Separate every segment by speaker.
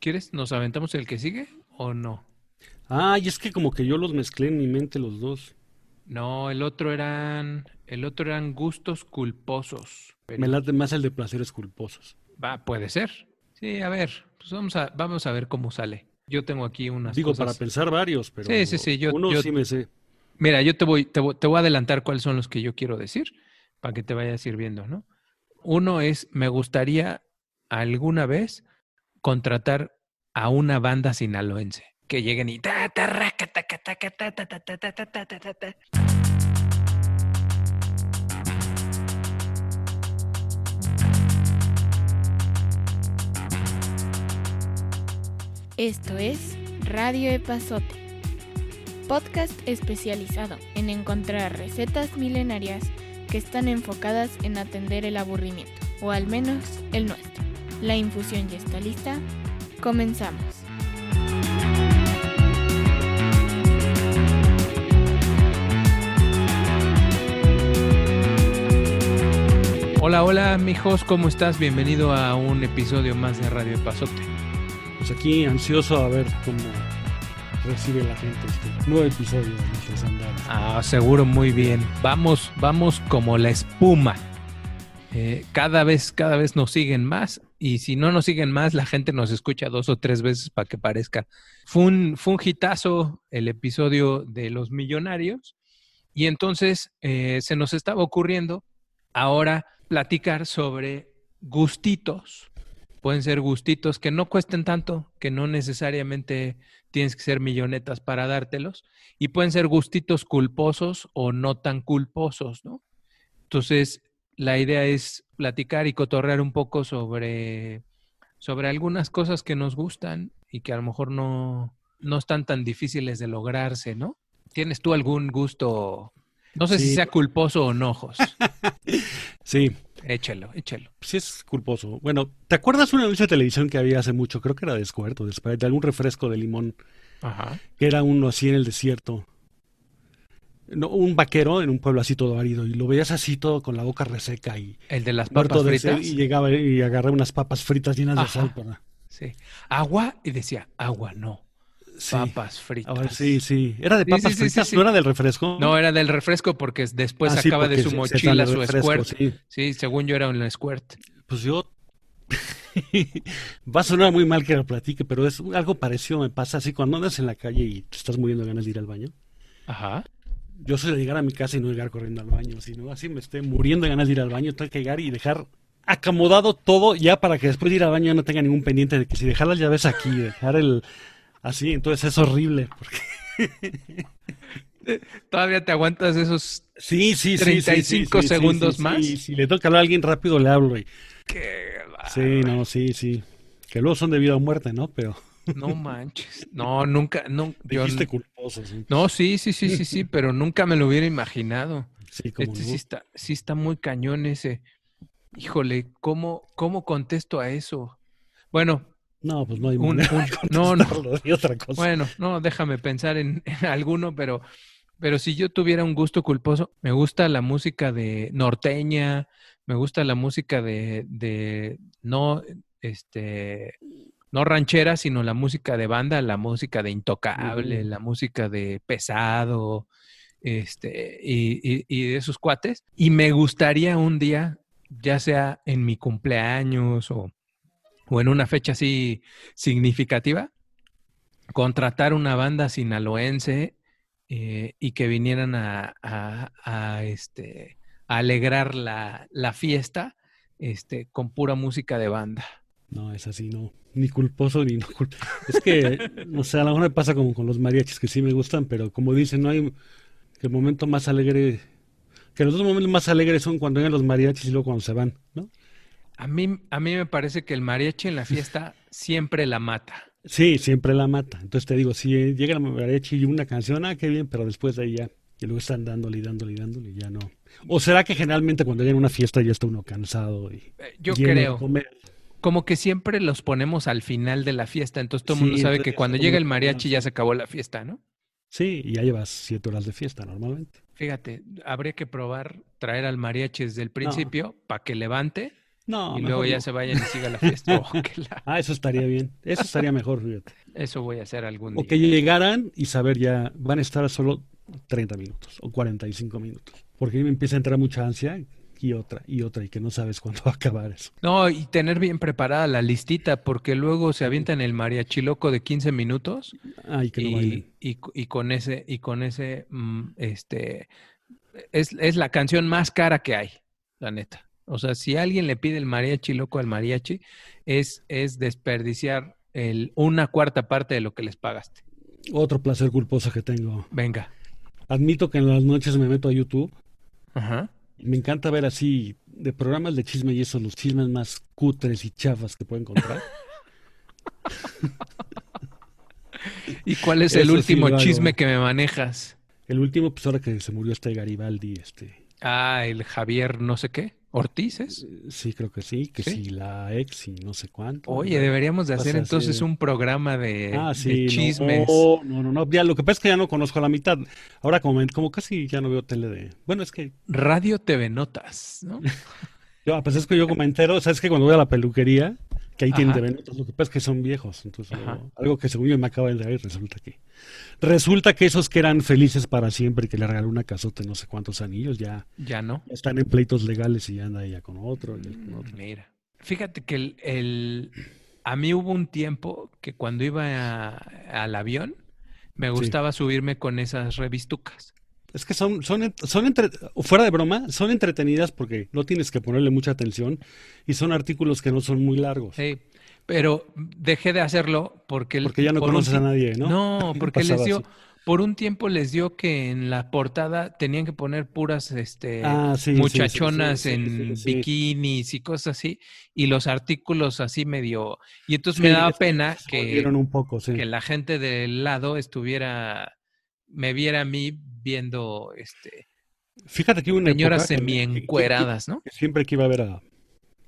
Speaker 1: ¿Quieres? ¿Nos aventamos el que sigue o no?
Speaker 2: Ah, y es que como que yo los mezclé en mi mente los dos.
Speaker 1: No, el otro eran, el otro eran gustos culposos. Pero-
Speaker 2: Me late más el de placeres culposos.
Speaker 1: Va, puede ser. Sí, a ver, pues vamos a, vamos a ver cómo sale. Yo tengo aquí unas
Speaker 2: Digo,
Speaker 1: cosas.
Speaker 2: para pensar varios, pero
Speaker 1: Sí, sí, sí, yo-
Speaker 2: uno
Speaker 1: yo-
Speaker 2: sí me sé.
Speaker 1: Mira, yo te voy, te voy, te voy a adelantar cuáles son los que yo quiero decir para que te vayas sirviendo, ¿no? Uno es, me gustaría alguna vez contratar a una banda sinaloense que lleguen y
Speaker 3: Esto es Radio Epazote, podcast especializado en encontrar recetas milenarias que están enfocadas en atender el aburrimiento, o al menos el nuestro. La infusión ya está lista. Comenzamos.
Speaker 1: Hola, hola, mijos, ¿cómo estás? Bienvenido a un episodio más de Radio Pasote.
Speaker 2: Pues aquí ansioso a ver cómo recibe la gente este nuevo episodio de nuestros andares.
Speaker 1: Ah, seguro muy bien. Vamos, vamos como la espuma. Eh, cada vez, cada vez nos siguen más y si no nos siguen más, la gente nos escucha dos o tres veces para que parezca. Fue un, fue un hitazo el episodio de los millonarios y entonces eh, se nos estaba ocurriendo ahora platicar sobre gustitos. Pueden ser gustitos que no cuesten tanto, que no necesariamente tienes que ser millonetas para dártelos y pueden ser gustitos culposos o no tan culposos, ¿no? Entonces, la idea es platicar y cotorrear un poco sobre, sobre algunas cosas que nos gustan y que a lo mejor no, no están tan difíciles de lograrse, ¿no? ¿Tienes tú algún gusto? No sé si sea culposo o no, Jos.
Speaker 2: Sí,
Speaker 1: Échalo, échalo.
Speaker 2: sí es culposo. Bueno, ¿te acuerdas un anuncio de televisión que había hace mucho? Creo que era de Squirt o de Sprite, de algún refresco de limón,
Speaker 1: Ajá.
Speaker 2: que era uno así en el desierto. No, un vaquero en un pueblo así todo árido y lo veías así todo con la boca reseca y
Speaker 1: El de las papas
Speaker 2: de
Speaker 1: fritas.
Speaker 2: y llegaba y agarré unas papas fritas llenas de sal para...
Speaker 1: Sí. Agua y decía, agua no.
Speaker 2: Sí.
Speaker 1: Papas fritas.
Speaker 2: A ver, sí, sí. ¿Era de papas
Speaker 1: sí, sí,
Speaker 2: fritas? ¿No era del refresco?
Speaker 1: No, era del refresco porque después
Speaker 2: Ah,
Speaker 1: sacaba de su mochila su squirt.
Speaker 2: sí.
Speaker 1: Sí, según yo era un squirt.
Speaker 2: Pues yo... Va a sonar muy mal que lo platique, pero es algo parecido me pasa así cuando andas en la calle y te estás muriendo de ganas de ir al baño.
Speaker 1: Ajá.
Speaker 2: Yo soy de llegar a mi casa y no llegar corriendo al baño, sino así me esté muriendo de ganas de ir al baño, tengo que llegar y dejar acomodado todo ya para que después de ir al baño no tenga ningún pendiente de que si dejar las llaves aquí, dejar el... Así, entonces es horrible. Porque...
Speaker 1: Todavía te aguantas esos
Speaker 2: Sí, sí, sí. sí,
Speaker 1: 35
Speaker 2: sí, sí,
Speaker 1: segundos
Speaker 2: sí,
Speaker 1: más.
Speaker 2: sí, si le toca hablar a alguien rápido, le hablo. Y...
Speaker 1: que
Speaker 2: Sí, no, sí, sí. Que luego son de vida o muerte, ¿no? Pero
Speaker 1: no manches. No, nunca, yo-
Speaker 2: culposo, sí.
Speaker 1: no, sí, sí, sí, sí, sí, pero nunca me lo hubiera imaginado.
Speaker 2: Sí, como
Speaker 1: Este
Speaker 2: no.
Speaker 1: sí está, sí está muy cañón ese. Híjole, ¿cómo, cómo contesto a eso? Bueno,
Speaker 2: No, pues no hay
Speaker 1: un-
Speaker 2: manera
Speaker 1: un-
Speaker 2: de
Speaker 1: no, no.
Speaker 2: otra cosa.
Speaker 1: Bueno, no, déjame pensar en, en alguno, pero, pero si yo tuviera un gusto culposo, me gusta la música de norteña, me gusta la música de, de no, este, no ranchera, sino la música de banda, la música de intocable, la música de pesado, este, y, y, y de esos cuates. Y me gustaría un día, ya sea en mi cumpleaños o, o en una fecha así significativa, contratar una banda sinaloense eh, y que vinieran a, a- a, este, a alegrar la, la fiesta este, con pura música de banda.
Speaker 2: No, es así, no. Ni culposo ni no culposo. Es que, no sé, a lo mejor me pasa como con los mariachis, que sí me gustan, pero como dicen, no hay. Que el momento más alegre. Que los dos momentos más alegres son cuando llegan los mariachis y luego cuando se van, ¿no?
Speaker 1: A mí, a mí me parece que el mariachi en la fiesta siempre la mata.
Speaker 2: Sí, siempre la mata. Entonces te digo, si llega el mariachi y una canción, ah, qué bien, pero después de ahí ya. Y luego están dándole y dándole y dándole y ya no. ¿O será que generalmente cuando llega una fiesta ya está uno cansado y
Speaker 1: Eh, Yo
Speaker 2: de
Speaker 1: creo,
Speaker 2: comer?
Speaker 1: Como que siempre los ponemos al final de la fiesta, entonces todo el
Speaker 2: Sí,
Speaker 1: mundo sabe que cuando llega el mariachi ya se acabó la fiesta, ¿no?
Speaker 2: Sí, y ya llevas siete horas de fiesta normalmente.
Speaker 1: Fíjate, habría que probar traer al mariachi desde el principio para que levante
Speaker 2: No,
Speaker 1: y luego ya
Speaker 2: no.
Speaker 1: se vayan y siga la fiesta. Oh, la-
Speaker 2: Ah, eso estaría bien. Eso estaría mejor, fíjate.
Speaker 1: Eso voy a hacer algún
Speaker 2: O
Speaker 1: día.
Speaker 2: que llegaran y saber ya, van a estar solo 30 minutos o 45 minutos. Porque me empieza a entrar mucha ansia y otra, y otra, y que no sabes cuándo va a acabar eso.
Speaker 1: No, y tener bien preparada la listita, porque luego se avientan el mariachi loco de 15 minutos
Speaker 2: Ay, que no
Speaker 1: y, y con ese, y con ese, mm, este, es, es la canción más cara que hay, la neta. O sea, si alguien le pide el mariachi loco al mariachi, es, es desperdiciar el, una cuarta parte de lo que les pagaste.
Speaker 2: Otro placer culposo que tengo.
Speaker 1: Venga.
Speaker 2: Admito que en las noches me meto a YouTube
Speaker 1: Ajá.
Speaker 2: Me encanta ver así de programas de chisme y eso, los chismes más cutres y chafas que puedo encontrar.
Speaker 1: ¿Y cuál es
Speaker 2: Eso
Speaker 1: el último chisme que me manejas?
Speaker 2: El último, pues ahora que se murió este Garibaldi, este,
Speaker 1: Ah, el Javier no sé qué. ¿Ortiz es?
Speaker 2: sí creo que sí, que
Speaker 1: ¿Sí?
Speaker 2: sí, la ex y no sé cuánto.
Speaker 1: Oye, deberíamos de hacer entonces
Speaker 2: así.
Speaker 1: un programa de,
Speaker 2: Ah, sí,
Speaker 1: chismes.
Speaker 2: No, no, no, no, ya lo que pasa es que ya no conozco a la mitad. Ahora como, como casi ya no veo tele de... Bueno, es que
Speaker 1: Radio TV Notas, ¿no?
Speaker 2: yo, ah, pues es que yo como entero, sabes que cuando voy a la peluquería, que ahí tienen. TV Notas, lo que pasa es que son viejos, entonces algo que según yo me acaba de ir, resulta que resulta que esos que eran felices para siempre y que le regaló una casota de no sé cuántos anillos ya
Speaker 1: Ya no.
Speaker 2: están en pleitos legales y ya anda ella con otro y él con otro.
Speaker 1: Mira. Fíjate que el, el- a mí hubo un tiempo que cuando iba a- al avión me gustaba subirme con esas revistucas.
Speaker 2: Es que son, son, son entre, fuera de broma, son entretenidas porque no tienes que ponerle mucha atención y son artículos que no son muy largos.
Speaker 1: Sí, pero dejé de hacerlo porque...
Speaker 2: Porque ya no
Speaker 1: por un
Speaker 2: conoces a nadie, ¿no?
Speaker 1: No, porque les dio,
Speaker 2: así.
Speaker 1: por un tiempo les dio que en la portada tenían que poner puras este,
Speaker 2: Ah, sí,
Speaker 1: muchachonas
Speaker 2: sí, sí,
Speaker 1: en bikinis y cosas así, y los artículos así medio... Y entonces me daba pena que,
Speaker 2: un poco,
Speaker 1: que la gente del lado estuviera, me viera a mí viendo este,
Speaker 2: Fíjate que una
Speaker 1: señoras semi-encueradas, ¿no?
Speaker 2: siempre que iba a ver a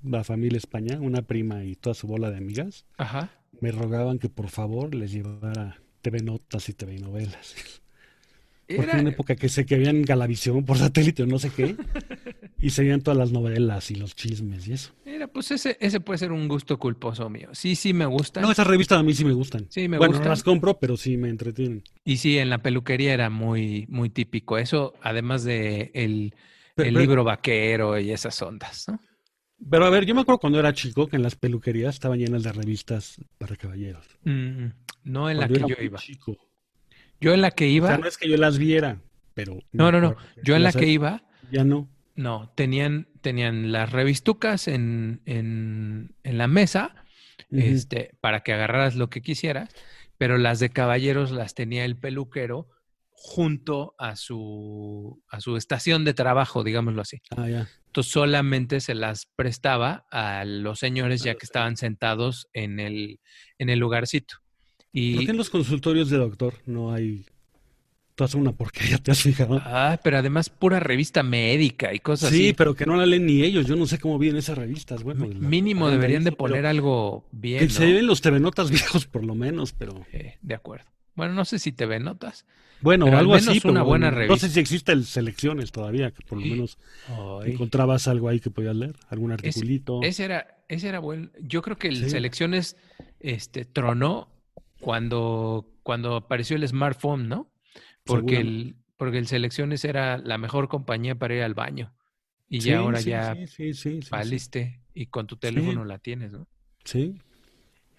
Speaker 2: la familia España, una prima y toda su bola de amigas,
Speaker 1: Ajá.
Speaker 2: me rogaban que por favor les llevara TV Notas y TV Novelas. Porque
Speaker 1: Era-
Speaker 2: era una época que se que veían Galavisión por satélite o no sé qué, y se veían todas las novelas y los chismes y eso.
Speaker 1: Era, pues ese, ese puede ser un gusto culposo mío. Sí, sí me gusta.
Speaker 2: No, esas revistas a mí sí me gustan.
Speaker 1: Sí, me
Speaker 2: bueno,
Speaker 1: gustan.
Speaker 2: no las compro, pero sí me entretienen.
Speaker 1: Y sí, en la peluquería era muy, muy típico. Eso, además de el,
Speaker 2: Pero-
Speaker 1: el
Speaker 2: pero-
Speaker 1: libro vaquero y esas ondas, ¿no?
Speaker 2: Pero a ver, yo me acuerdo cuando era chico que en las peluquerías estaban llenas de revistas para caballeros.
Speaker 1: Mm, no en la que yo iba.
Speaker 2: chico.
Speaker 1: Yo en la que
Speaker 2: O
Speaker 1: iba,
Speaker 2: sea, no es que yo las viera, pero...
Speaker 1: no, no, no. Yo en la que iba,
Speaker 2: Ya no.
Speaker 1: no, tenían, tenían las revistucas en, en, en la mesa, este, para que agarraras lo que quisieras, pero las de caballeros las tenía el peluquero junto a su, a su estación de trabajo, digámoslo así.
Speaker 2: Ah, ya.
Speaker 1: Entonces solamente se las prestaba a los señores ya que estaban sentados en el, en el lugarcito.
Speaker 2: ¿Por
Speaker 1: Y,
Speaker 2: qué en los consultorios de doctor no hay... Tú una porquería, ¿te has fijado?
Speaker 1: ah, pero además pura revista médica y cosas
Speaker 2: Sí,
Speaker 1: así.
Speaker 2: pero que no la leen ni ellos. Yo no sé cómo vienen esas revistas. Bueno,
Speaker 1: Mínimo
Speaker 2: la-
Speaker 1: deberían de poner algo bien,
Speaker 2: Que
Speaker 1: ¿no?
Speaker 2: se ven los TV Notas viejos por lo menos, pero...
Speaker 1: Eh, de acuerdo. Bueno, no sé si ven notas.
Speaker 2: Bueno,
Speaker 1: Pero al
Speaker 2: algo
Speaker 1: menos
Speaker 2: así.
Speaker 1: una
Speaker 2: pero
Speaker 1: buena
Speaker 2: No
Speaker 1: revista.
Speaker 2: sé si existe el selecciones todavía, que por lo menos
Speaker 1: Ay,
Speaker 2: encontrabas algo ahí que podías leer, algún articulito.
Speaker 1: ese era, ese era buen. Yo creo que el
Speaker 2: Sí.
Speaker 1: selecciones este, tronó cuando, cuando apareció el smartphone, ¿no? Porque el, porque el selecciones era la mejor compañía para ir al baño. Y
Speaker 2: Sí,
Speaker 1: ya ahora
Speaker 2: sí,
Speaker 1: ya
Speaker 2: sí, sí, sí, sí,
Speaker 1: valiste y con tu teléfono la tienes, ¿no?
Speaker 2: Sí.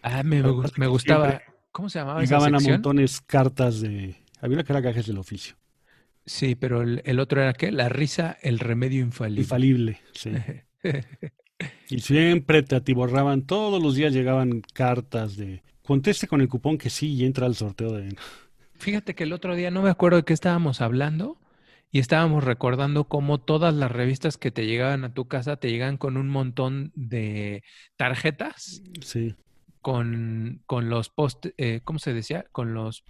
Speaker 1: Ah, me, me, gustaba. ¿Cómo se llamaba esa
Speaker 2: Llegaban a
Speaker 1: sección?
Speaker 2: montones cartas de... Había una que era gajes del oficio.
Speaker 1: Sí, pero el, el otro era ¿qué? La risa, el remedio infalible.
Speaker 2: Infalible, sí. Y siempre te atiborraban, todos los días llegaban cartas de... Conteste con el cupón que sí y entra al sorteo de...
Speaker 1: Fíjate que el otro día no me acuerdo de qué estábamos hablando y estábamos recordando cómo todas las revistas que te llegaban a tu casa te llegan con un montón de tarjetas
Speaker 2: Sí.
Speaker 1: con, con los post, eh, ¿cómo se decía? Con los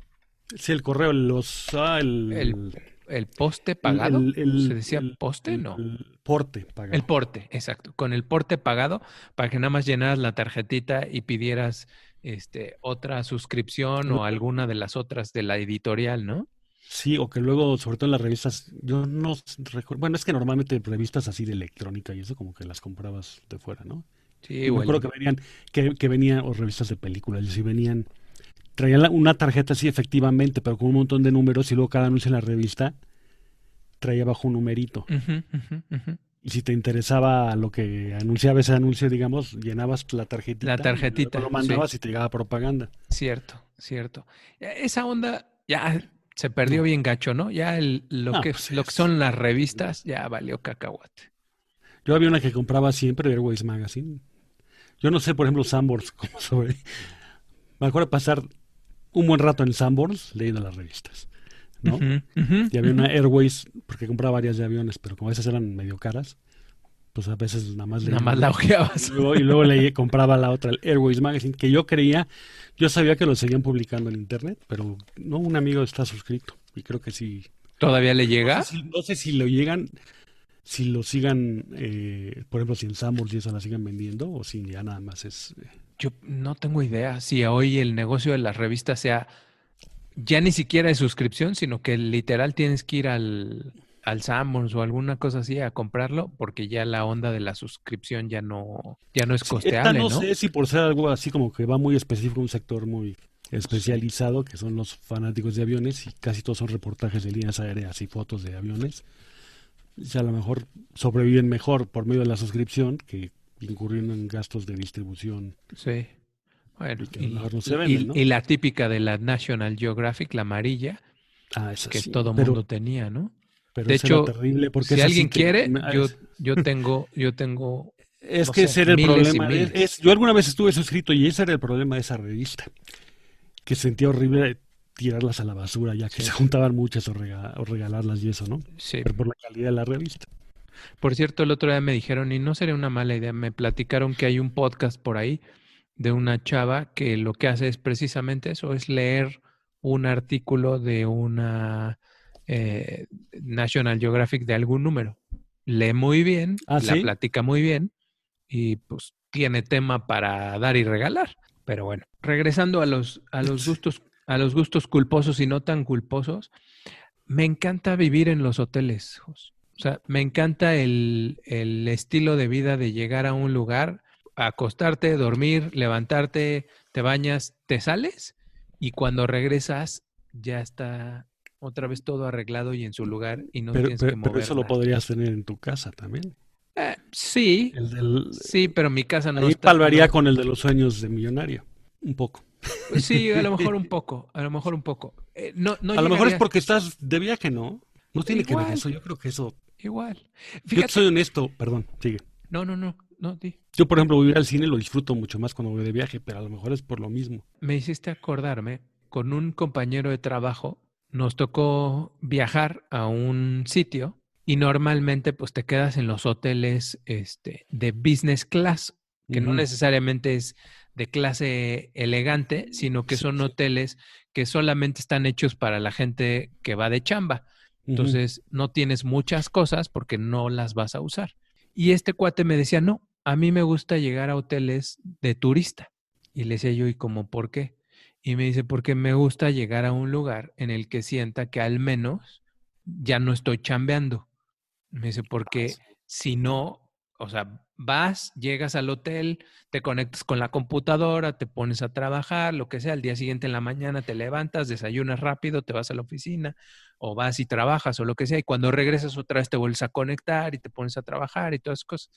Speaker 2: Sí, el correo, los... Ah, el...
Speaker 1: El el poste pagado.
Speaker 2: el- el-
Speaker 1: ¿Se decía poste? no.
Speaker 2: El porte pagado.
Speaker 1: El porte, exacto. Con el porte pagado para que nada más llenaras la tarjetita y pidieras este, otra suscripción o alguna de las otras de la editorial, ¿no?
Speaker 2: Sí, o que luego, sobre todo en las revistas, yo no recuerdo, bueno, es que normalmente revistas así de electrónica y eso como que las comprabas de fuera, ¿no?
Speaker 1: Sí,
Speaker 2: Y me acuerdo que venían, que, que venían, o revistas de películas, y sí venían, traían una tarjeta así efectivamente, pero con un montón de números y luego cada anuncio en la revista traía bajo un numerito. Y si te interesaba lo que anunciaba ese anuncio, digamos, llenabas la tarjetita.
Speaker 1: La
Speaker 2: y
Speaker 1: tarjetita,
Speaker 2: luego Lo mandabas y te llegaba propaganda.
Speaker 1: Cierto, cierto. E- Esa onda ya se perdió bien gacho, ¿no? Ya el- lo,
Speaker 2: No,
Speaker 1: que,
Speaker 2: pues
Speaker 1: lo que son las revistas ya valió cacahuate.
Speaker 2: Yo había una que compraba siempre, Airways Magazine. Yo no sé, por ejemplo, Sanborns, cómo sobre. Me acuerdo pasar un buen rato en Sanborns leyendo las revistas, ¿no? Y había una Airways, porque compraba varias de aviones, pero como veces eran medio caras, pues a veces nada más.
Speaker 1: Nada más la ojeabas.
Speaker 2: Y luego, y luego leí- compraba la otra, el Airways Magazine, que yo creía, yo sabía que lo seguían publicando en internet, pero no, un amigo está suscrito y creo que sí.
Speaker 1: ¿Todavía le llega?
Speaker 2: No sé si, no sé si lo llegan, si lo sigan, eh, por ejemplo, si en Sanborns y eso la sigan vendiendo o si ya nada más es... eh,
Speaker 1: Yo no tengo idea si hoy el negocio de las revistas sea ya ni siquiera de suscripción, sino que literal tienes que ir al, al o alguna cosa así a comprarlo, porque ya la onda de la suscripción ya no, ya no es
Speaker 2: Sí, esta
Speaker 1: costeable,
Speaker 2: no
Speaker 1: ¿no?
Speaker 2: sé si por ser algo así como que va muy específico, un sector muy especializado, que son los fanáticos de aviones, y casi todos son reportajes de líneas aéreas y fotos de aviones. Si a lo mejor sobreviven mejor por medio de la suscripción que incurriendo en gastos de distribución.
Speaker 1: Sí. Bueno,
Speaker 2: Y que
Speaker 1: la típica de la National Geographic, la amarilla,
Speaker 2: Ah,
Speaker 1: que
Speaker 2: sí,
Speaker 1: todo
Speaker 2: pero,
Speaker 1: mundo tenía, ¿no?
Speaker 2: pero
Speaker 1: de hecho,
Speaker 2: terrible porque
Speaker 1: si
Speaker 2: sí
Speaker 1: alguien quiere,
Speaker 2: ah,
Speaker 1: yo, yo tengo, yo tengo,
Speaker 2: Es
Speaker 1: no
Speaker 2: que
Speaker 1: sé,
Speaker 2: ese era el problema. es- es- yo alguna vez estuve suscrito y ese era el problema de esa revista. Que sentía horrible tirarlas a la basura ya que
Speaker 1: Sí.
Speaker 2: se juntaban muchas o, rega- o regalarlas y eso, ¿no?
Speaker 1: sí.
Speaker 2: Pero por la calidad de la revista.
Speaker 1: Por cierto, el otro día me dijeron, y no sería una mala idea, me platicaron que hay un podcast por ahí de una chava que lo que hace es precisamente eso, es leer un artículo de una eh, National Geographic de algún número. Lee muy bien,
Speaker 2: ¿Ah,
Speaker 1: la
Speaker 2: sí?
Speaker 1: platica muy bien y pues tiene tema para dar y regalar. Pero bueno, regresando a los, a los gustos, a los gustos culposos y no tan culposos, me encanta vivir en los hoteles. O sea, me encanta el, el estilo de vida de llegar a un lugar, acostarte, dormir, levantarte, te bañas, te sales y cuando regresas ya está otra vez todo arreglado y en su lugar y no
Speaker 2: pero,
Speaker 1: tienes
Speaker 2: pero-
Speaker 1: que
Speaker 2: pero
Speaker 1: mover
Speaker 2: eso lo podrías tener en tu casa también.
Speaker 1: Eh, sí,
Speaker 2: El del,
Speaker 1: sí, pero mi casa no
Speaker 2: ahí
Speaker 1: está.
Speaker 2: palvaría
Speaker 1: no-
Speaker 2: con el de los sueños de millonario. Un poco.
Speaker 1: Pues sí, a lo mejor un poco, a lo mejor un poco. Eh, no, no
Speaker 2: a lo mejor es porque estás de viaje, ¿no? No tiene que ver eso. Yo creo que eso.
Speaker 1: Igual.
Speaker 2: Yo
Speaker 1: Fíjate.
Speaker 2: soy honesto, perdón, sigue.
Speaker 1: No, no, no, no, di.
Speaker 2: Yo, por ejemplo, ir al cine lo disfruto mucho más cuando voy de viaje, pero a lo mejor es por lo mismo.
Speaker 1: Me hiciste acordarme, con un compañero de trabajo nos tocó viajar a un sitio y normalmente pues te quedas en los hoteles este, de business class, que no necesariamente es de clase elegante, sino que
Speaker 2: Sí,
Speaker 1: son
Speaker 2: sí.
Speaker 1: hoteles que solamente están hechos para la gente que va de chamba. Entonces no tienes muchas cosas porque no las vas a usar. Y este cuate me decía, no, a mí me gusta llegar a hoteles de turista. Y le decía yo, ¿y cómo por qué? Y me dice, porque me gusta llegar a un lugar en el que sienta que al menos ya no estoy chambeando. Me dice, porque si no, o sea, vas, llegas al hotel, te conectas con la computadora, te pones a trabajar, lo que sea, al día siguiente en la mañana te levantas, desayunas rápido, te vas a la oficina o vas y trabajas o lo que sea, y cuando regresas otra vez te vuelves a conectar y te pones a trabajar y todas esas cosas.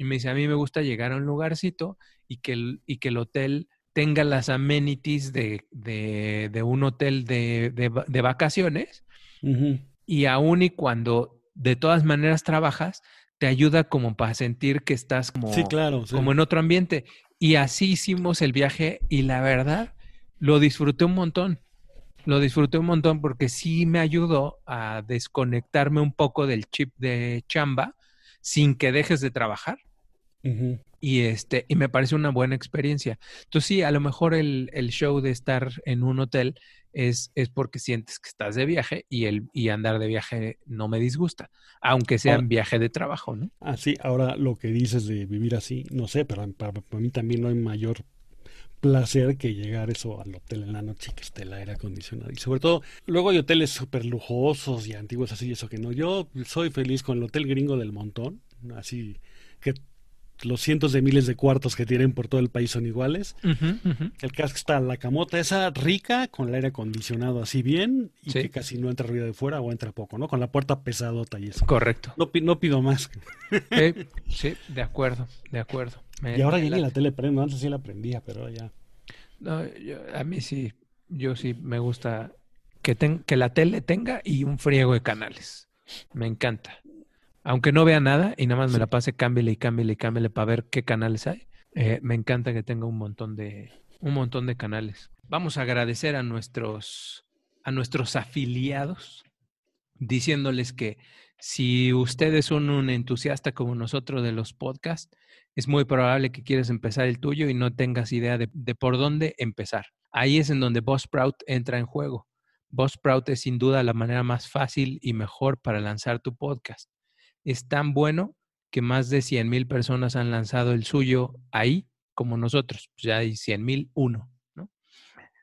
Speaker 1: Y me dice, a mí me gusta llegar a un lugarcito y que el, y que el hotel tenga las amenities de, de, de un hotel de, de va- de vacaciones y aún y cuando de todas maneras trabajas, te ayuda como para sentir que estás como,
Speaker 2: Sí, claro. sí.
Speaker 1: como en otro ambiente. Y así hicimos el viaje y la verdad, lo disfruté un montón. Lo disfruté un montón porque sí me ayudó a desconectarme un poco del chip de chamba sin que dejes de trabajar. Y este, y me parece una buena experiencia. Entonces, sí, a lo mejor el, el show de estar en un hotel es, es porque sientes que estás de viaje y el y andar de viaje no me disgusta, aunque sea
Speaker 2: Ahora-
Speaker 1: en viaje de trabajo, ¿no?
Speaker 2: Así, ahora lo que dices de vivir así, no sé, pero para, para mí también no hay mayor placer que llegar eso al hotel en la noche y que esté el aire acondicionado. Y sobre todo, luego hay hoteles súper lujosos y antiguos así, eso que no. Yo soy feliz con el hotel gringo del montón, así que los cientos de miles de cuartos que tienen por todo el país son iguales. El caso está la camota esa rica, con el aire acondicionado así bien, y que casi no entra ruido de fuera o entra poco, ¿no? Con la puerta pesadota y eso.
Speaker 1: Correcto.
Speaker 2: No, no pido más.
Speaker 1: sí, de acuerdo, de acuerdo.
Speaker 2: y ahora ya ni la tele prendo, antes sí la prendía, pero ya.
Speaker 1: No, a mí sí, yo sí me gusta que, que la tele tenga y un friego de canales. Me encanta aunque no vea nada y nada más me la pase, cámbiale y cámbiale y cámbiale para ver qué canales hay. Eh, me encanta que tenga un montón de un montón de canales. Vamos a agradecer a nuestros a nuestros afiliados diciéndoles que si ustedes son un entusiasta como nosotros de los podcasts, es muy probable que quieras empezar el tuyo y no tengas idea de, de por dónde empezar. Ahí es en donde Buzzsprout entra en juego. Buzzsprout es sin duda la manera más fácil y mejor para lanzar tu podcast es tan bueno que más de 100 mil personas han lanzado el suyo ahí como nosotros. Pues ya hay 100 mil uno. ¿no?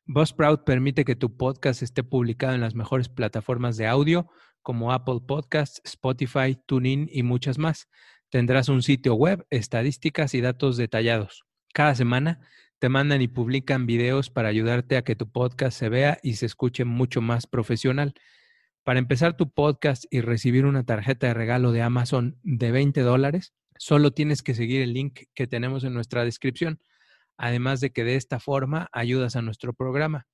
Speaker 1: Buzzsprout permite que tu podcast esté publicado en las mejores plataformas de audio como Apple Podcasts, Spotify, TuneIn y muchas más. Tendrás un sitio web, estadísticas y datos detallados. Cada semana te mandan y publican videos para ayudarte a que tu podcast se vea y se escuche mucho más profesional. Para empezar tu podcast y recibir una tarjeta de regalo de Amazon de 20 dólares, solo tienes que seguir el link que tenemos en nuestra descripción. Además de que de esta forma ayudas a nuestro programa.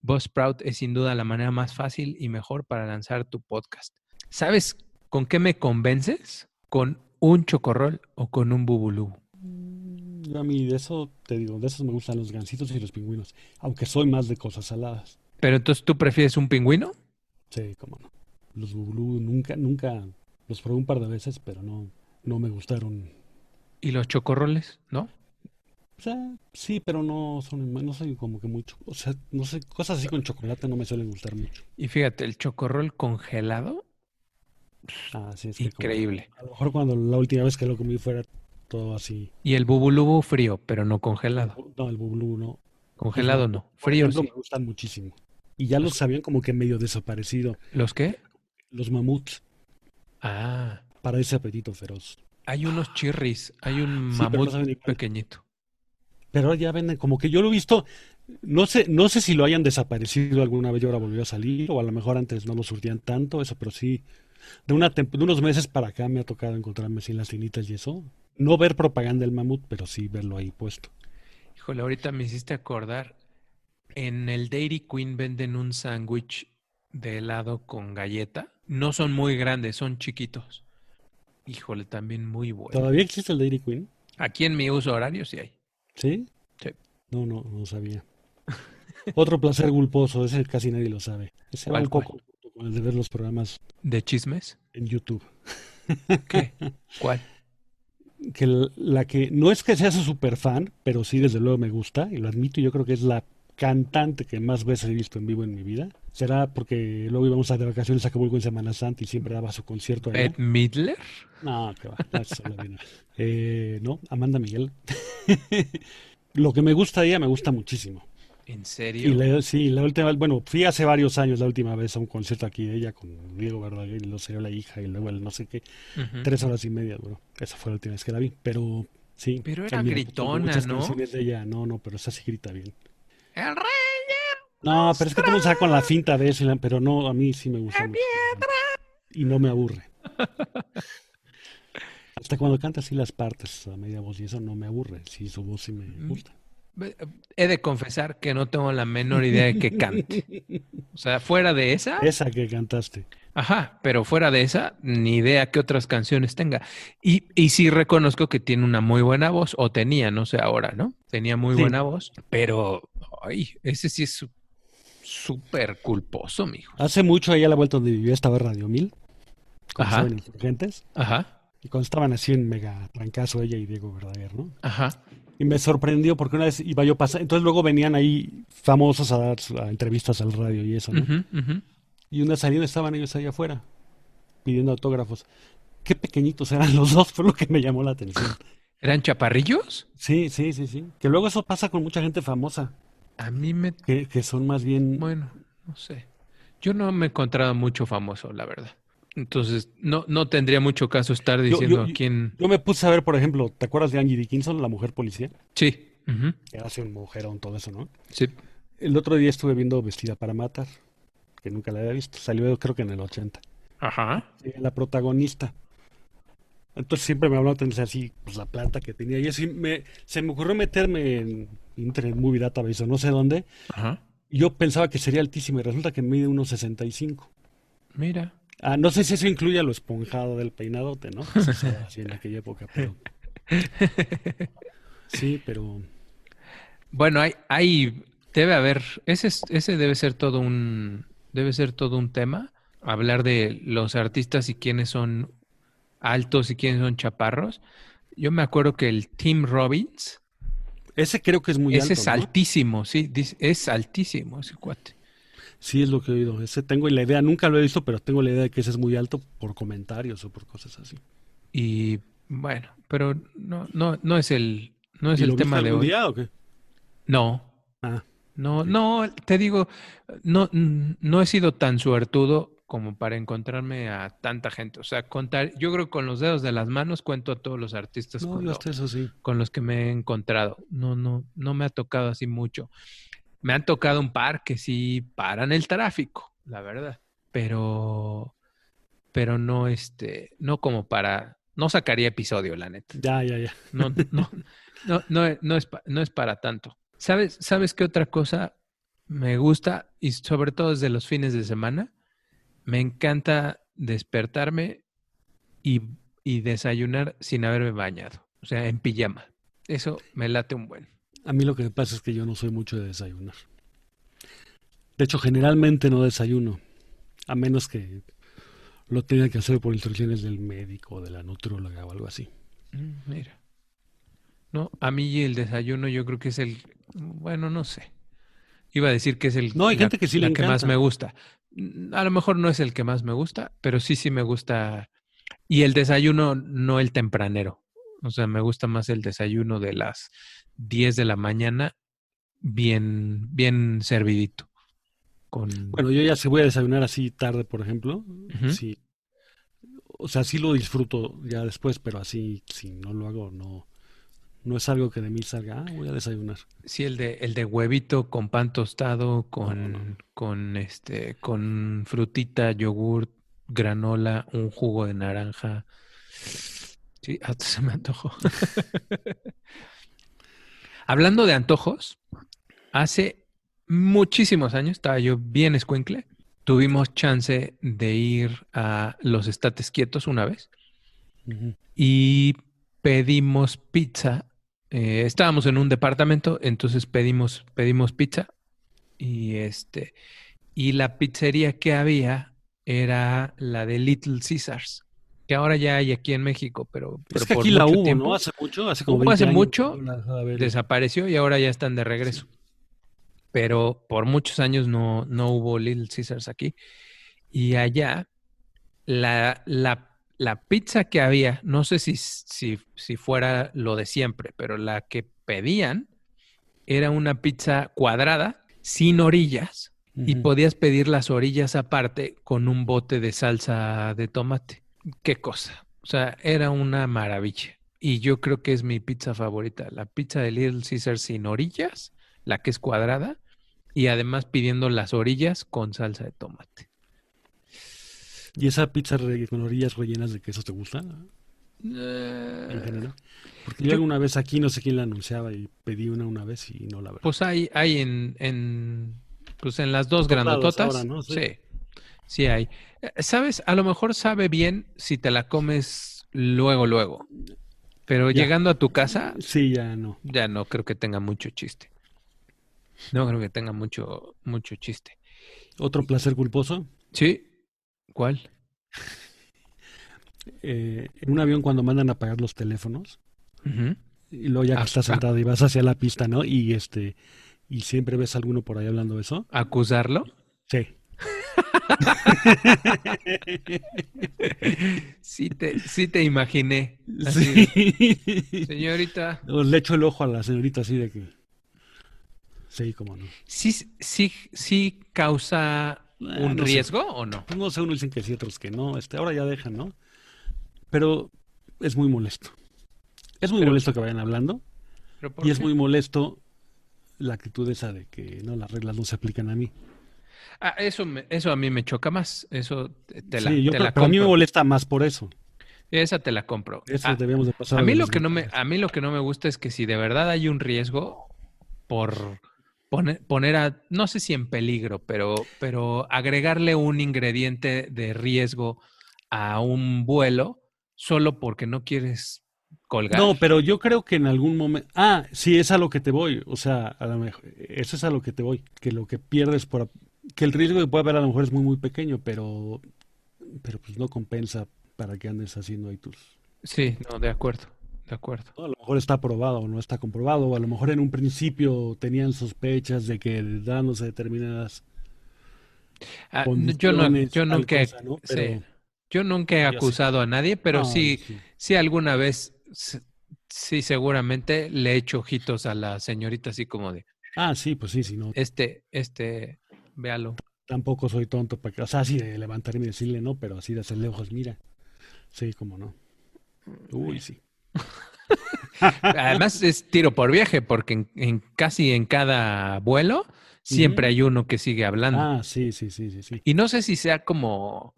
Speaker 1: Buzzsprout es sin duda la manera más fácil y mejor para lanzar tu podcast. ¿Sabes con qué me convences? ¿Con un chocorrol o con un bubulú?
Speaker 2: Mm, a mí de eso, te digo, de esos me gustan los gancitos y los pingüinos, aunque soy más de cosas saladas.
Speaker 1: ¿Pero entonces tú prefieres un pingüino?
Speaker 2: Sí, cómo no. Los Bubulú nunca, nunca los probé un par de veces, pero no, no me gustaron.
Speaker 1: ¿Y los chocorroles, no?
Speaker 2: O sea, sí, pero no son, no soy como que mucho, o sea, no sé, cosas así con chocolate no me suelen gustar mucho.
Speaker 1: Y fíjate, el chocorrol congelado,
Speaker 2: ah, sí, es
Speaker 1: increíble.
Speaker 2: a lo mejor cuando la última vez que lo comí fuera todo así.
Speaker 1: Y el bubulubu frío, pero no congelado.
Speaker 2: No, el bubulú no.
Speaker 1: Congelado no, frío sí.
Speaker 2: me gustan muchísimo. Y ya los habían como que medio desaparecido.
Speaker 1: ¿Los qué?
Speaker 2: Los mamuts.
Speaker 1: Ah.
Speaker 2: Para ese apetito feroz.
Speaker 1: Hay unos chirris, hay un mamut pequeñito.
Speaker 2: Pero ya venden, como que yo lo he visto, no sé, no sé si lo hayan desaparecido alguna vez y ahora volvió a salir, o a lo mejor antes no lo surtían tanto, eso, pero sí, de, una de unos meses para acá me ha tocado encontrarme sin las tinitas y eso. No ver propaganda del mamut, pero sí verlo ahí puesto.
Speaker 1: Híjole, ahorita me hiciste acordar, en el Dairy Queen venden un sándwich de helado con galleta. No son muy grandes, son chiquitos. Híjole, también muy bueno.
Speaker 2: ¿Todavía existe el Dairy Queen?
Speaker 1: Aquí en mi uso horario sí hay.
Speaker 2: ¿Sí?
Speaker 1: Sí.
Speaker 2: No, no, no sabía. Otro placer gulposo, ese casi nadie lo sabe. Ese va un poco con el de ver los programas.
Speaker 1: ¿De chismes?
Speaker 2: En YouTube.
Speaker 1: ¿Qué? ¿Cuál?
Speaker 2: Que la que no es que sea su super fan, pero sí desde luego me gusta y lo admito. Yo creo que es la cantante que más veces he visto en vivo en mi vida. Será porque luego íbamos a de vacaciones a Acapulco en Semana Santa y siempre daba su concierto allá.
Speaker 1: ¿Ed Midler?
Speaker 2: No, que va. eh, no, Amanda Miguel. Lo que me gusta de ella me gusta muchísimo.
Speaker 1: ¿En serio?
Speaker 2: Y sí, la última, bueno, fui hace varios años la última vez a un concierto aquí de ella con Diego Verdaguer y luego salió la hija y luego el no sé qué. Tres horas y media, bueno, esa fue la última vez que la vi, pero sí.
Speaker 1: Pero era gritona, ¿no?
Speaker 2: de ella, no, no, pero esa sí grita bien.
Speaker 1: El rey.
Speaker 2: No, pero es que tú me con la finta de eso, pero no, a mí sí me gusta. Mucho. Y no me aburre. Hasta cuando canta así las partes a media voz y eso no me aburre. Sí, su voz sí me mm. gusta.
Speaker 1: He de confesar que no tengo la menor idea de que cante. O sea, fuera de esa.
Speaker 2: Esa que cantaste.
Speaker 1: Ajá, pero fuera de esa, ni idea qué otras canciones tenga. Y, y sí reconozco que tiene una muy buena voz, o tenía, no sé ahora, ¿no? Tenía muy buena voz, pero, ay, ese sí es súper culposo, mijo.
Speaker 2: Hace mucho, ahí a la vuelta donde vivía estaba Radio Mil,
Speaker 1: Ajá.
Speaker 2: Insurgentes.
Speaker 1: Ajá.
Speaker 2: Y cuando estaban así en mega trancazo ella y Diego Verdaguer, ¿no?
Speaker 1: Ajá.
Speaker 2: Y me sorprendió porque una vez iba yo pasar, entonces luego venían ahí famosos a dar entrevistas al radio y eso, ¿no? Y una salida estaban ellos ahí afuera pidiendo autógrafos. Qué pequeñitos eran los dos, fue lo que me llamó la atención.
Speaker 1: ¿Eran chaparrillos?
Speaker 2: Sí, sí, sí, sí. Que luego eso pasa con mucha gente famosa,
Speaker 1: A mí me...
Speaker 2: que, que son más bien...
Speaker 1: Bueno, no sé. Yo no me he encontrado mucho famoso, la verdad. Entonces, no, no tendría mucho caso estar diciendo
Speaker 2: yo-
Speaker 1: a quién...
Speaker 2: Yo me puse a ver, por ejemplo, ¿te acuerdas de Angie Dickinson, la mujer policía?
Speaker 1: Sí. ujú,
Speaker 2: Que hace un mujerón, todo eso, ¿no?
Speaker 1: Sí.
Speaker 2: El otro día estuve viendo Vestida para Matar, que nunca la había visto. Salió creo que en el 80.
Speaker 1: Ajá.
Speaker 2: Sí, la protagonista. Entonces siempre me habló de así, pues la planta que tenía. Y así me, se me ocurrió meterme en Internet Movie Database o no sé dónde.
Speaker 1: Ajá.
Speaker 2: Yo pensaba que sería altísima y resulta que mide unos 65.
Speaker 1: Mira.
Speaker 2: Ah, no sé si eso incluye lo esponjado del peinadote, ¿no? Sí, se daba así en aquella época, pero... Sí, pero...
Speaker 1: Bueno, hay, hay, debe haber, ese, es- ese debe ser todo un, debe ser todo un tema, hablar de los artistas y quiénes son altos y quiénes son chaparros. Yo me acuerdo que el Tim Robbins,
Speaker 2: Ese creo que es muy
Speaker 1: ese
Speaker 2: alto,
Speaker 1: es
Speaker 2: ¿no?
Speaker 1: altísimo, sí, es altísimo ese cuate.
Speaker 2: Sí, es lo que he oído. Ese tengo la idea, nunca lo he visto, pero tengo la idea de que ese es muy alto por comentarios o por cosas así.
Speaker 1: Y bueno, pero no, no, no es el, no es
Speaker 2: ¿Y
Speaker 1: el
Speaker 2: lo viste
Speaker 1: tema de
Speaker 2: algún
Speaker 1: hoy.
Speaker 2: día o qué?
Speaker 1: No,
Speaker 2: Ah,
Speaker 1: No, no, te digo, no, no he sido tan suertudo como para encontrarme a tanta gente. O sea, contar, yo creo que con los dedos de las manos cuento a todos los artistas
Speaker 2: no,
Speaker 1: con,
Speaker 2: yo
Speaker 1: lo-
Speaker 2: hasta eso sí.
Speaker 1: con los que me he encontrado. No, no, no me ha tocado así mucho. Me han tocado un par que sí paran el tráfico, la verdad. Pero, pero no, este, no como para, no sacaría episodio, la neta.
Speaker 2: Ya, ya, ya.
Speaker 1: No, no, no, no, es- no es, no es para tanto. ¿Sabes, ¿Sabes qué otra cosa me gusta? Y sobre todo desde los fines de semana. Me encanta despertarme y, y desayunar sin haberme bañado. O sea, en pijama. Eso me late un buen.
Speaker 2: A mí lo que me pasa es que yo no soy mucho de desayunar. De hecho, generalmente no desayuno, a menos que lo tenga que hacer por instrucciones del médico o de la nutróloga o algo así.
Speaker 1: Mm, Mira. No, a mí el desayuno yo creo que es el, bueno, no sé. Iba a decir que es el
Speaker 2: No, hay
Speaker 1: la-
Speaker 2: gente que sí le
Speaker 1: la que más me gusta. A lo mejor no es el que más me gusta, pero sí, sí me gusta. Y el desayuno, no el tempranero. O sea, me gusta más el desayuno de las 10 de la mañana, bien, bien servidito. Con,
Speaker 2: Bueno, yo ya si voy a desayunar así tarde, por ejemplo, sí. O sea, sí lo disfruto ya después, pero así, si no lo hago, no, no es algo que de mí salga, ah, voy a desayunar.
Speaker 1: Sí, el de, el de huevito con pan tostado, con,
Speaker 2: no.
Speaker 1: con este, con frutita, yogurt, granola, un jugo de naranja. Sí, hasta se me antojó. Hablando de antojos, hace muchísimos años, estaba yo bien escuincle, tuvimos chance de ir a los estates quietos una vez y pedimos pizza. Eh, estábamos en un departamento, entonces pedimos, pedimos pizza y este y la pizzería que había era la de Little Caesars, que ahora ya hay aquí en México, pero, pero
Speaker 2: Es que
Speaker 1: por
Speaker 2: aquí la hubo,
Speaker 1: tiempo
Speaker 2: ¿no? Hace mucho, hace como
Speaker 1: Hubo
Speaker 2: 20
Speaker 1: hace
Speaker 2: años,
Speaker 1: mucho, desapareció y ahora ya están de regreso. Pero por muchos años no, no hubo Little Caesars aquí. Y allá, la, la, la pizza que había, no sé si, si, si fuera lo de siempre, pero la que pedían era una pizza cuadrada, sin orillas, y podías pedir las orillas aparte con un bote de salsa de tomate. Qué cosa. O sea, era una maravilla. Y yo creo que es mi pizza favorita. La pizza de Little Caesar sin orillas, la que es cuadrada, y además pidiendo las orillas con salsa de tomate.
Speaker 2: ¿Y esa pizza re- con orillas rellenas de queso te gusta? En
Speaker 1: Eh,
Speaker 2: general. Porque yo
Speaker 1: yo-
Speaker 2: alguna vez aquí, no sé quién la anunciaba y pedí una una vez y no la verdad.
Speaker 1: Pues hay, hay en, en, pues en las dos
Speaker 2: En
Speaker 1: grandototas.
Speaker 2: ahora, ¿no? Sí.
Speaker 1: Sí, sí hay. Eh, ¿Sabes? A lo mejor sabe bien si te la comes luego, luego. Pero
Speaker 2: Ya.
Speaker 1: llegando a tu casa,
Speaker 2: Sí, ya no.
Speaker 1: ya no creo que tenga mucho chiste. No creo que tenga mucho, mucho chiste.
Speaker 2: Otro placer culposo.
Speaker 1: ¿Sí? ¿Cuál?
Speaker 2: eh, en un avión cuando mandan a apagar los teléfonos y luego ya que
Speaker 1: Ah,
Speaker 2: estás
Speaker 1: ah.
Speaker 2: sentado y vas hacia la pista, ¿no? Y este y siempre ves a alguno por ahí hablando de eso.
Speaker 1: ¿Acusarlo?
Speaker 2: Sí.
Speaker 1: sí, te, sí te imaginé. Así de,
Speaker 2: Sí.
Speaker 1: Señorita.
Speaker 2: Le echo el ojo a la señorita así de que. Sí, cómo no.
Speaker 1: ¿Sí, sí, sí causa un
Speaker 2: no sé.
Speaker 1: riesgo o no?
Speaker 2: No sé, unos dicen que sí, otros que no. Este, ahora ya dejan, ¿no? Pero es muy molesto. Es muy
Speaker 1: Pero-
Speaker 2: molesto que vayan hablando.
Speaker 1: ¿Pero por
Speaker 2: Y es muy molesto la actitud esa de que no, las reglas no se aplican a mí.
Speaker 1: Ah, eso, me- eso a mí me choca más. Eso te la,
Speaker 2: sí, yo
Speaker 1: te
Speaker 2: creo
Speaker 1: la
Speaker 2: pero a mí me molesta más por eso.
Speaker 1: Esa te la compro.
Speaker 2: Eso
Speaker 1: Ah,
Speaker 2: debemos de pasar.
Speaker 1: a mí lo que no me, a mí lo que no me gusta es que si de verdad hay un riesgo por poner, poner a, no sé si en peligro, pero, pero agregarle un ingrediente de riesgo a un vuelo solo porque no quieres colgar.
Speaker 2: No, pero yo creo que en algún momento. Ah, sí, es a lo que te voy. O sea, a lo mejor, eso es a lo que te voy. Que lo que pierdes por. Que el riesgo que puede haber a lo mejor es muy, muy pequeño, pero. Pero pues no compensa para que andes haciendo ahí tus.
Speaker 1: Sí, no, de acuerdo, de acuerdo.
Speaker 2: A lo mejor está aprobado o no está comprobado, o a lo mejor en un principio tenían sospechas de que dándose determinadas
Speaker 1: Ah, yo no, yo nunca, he-
Speaker 2: cosa,
Speaker 1: sí, yo nunca he
Speaker 2: sí.
Speaker 1: acusado a nadie, pero
Speaker 2: No,
Speaker 1: sí,
Speaker 2: sí.
Speaker 1: sí alguna vez, sí seguramente le he hecho ojitos a la señorita así como de,
Speaker 2: Ah, sí, pues sí, si no,
Speaker 1: este, este, véalo.
Speaker 2: tampoco soy tonto para que, o sea, así de levantarme y decirle no, pero así de hacerle ojos, mira. Sí, como no. Uy, sí.
Speaker 1: Además es tiro por viaje, porque en, en casi en cada vuelo siempre hay uno que sigue hablando.
Speaker 2: Ah, sí, sí, sí, sí, sí.
Speaker 1: Y no sé si sea como,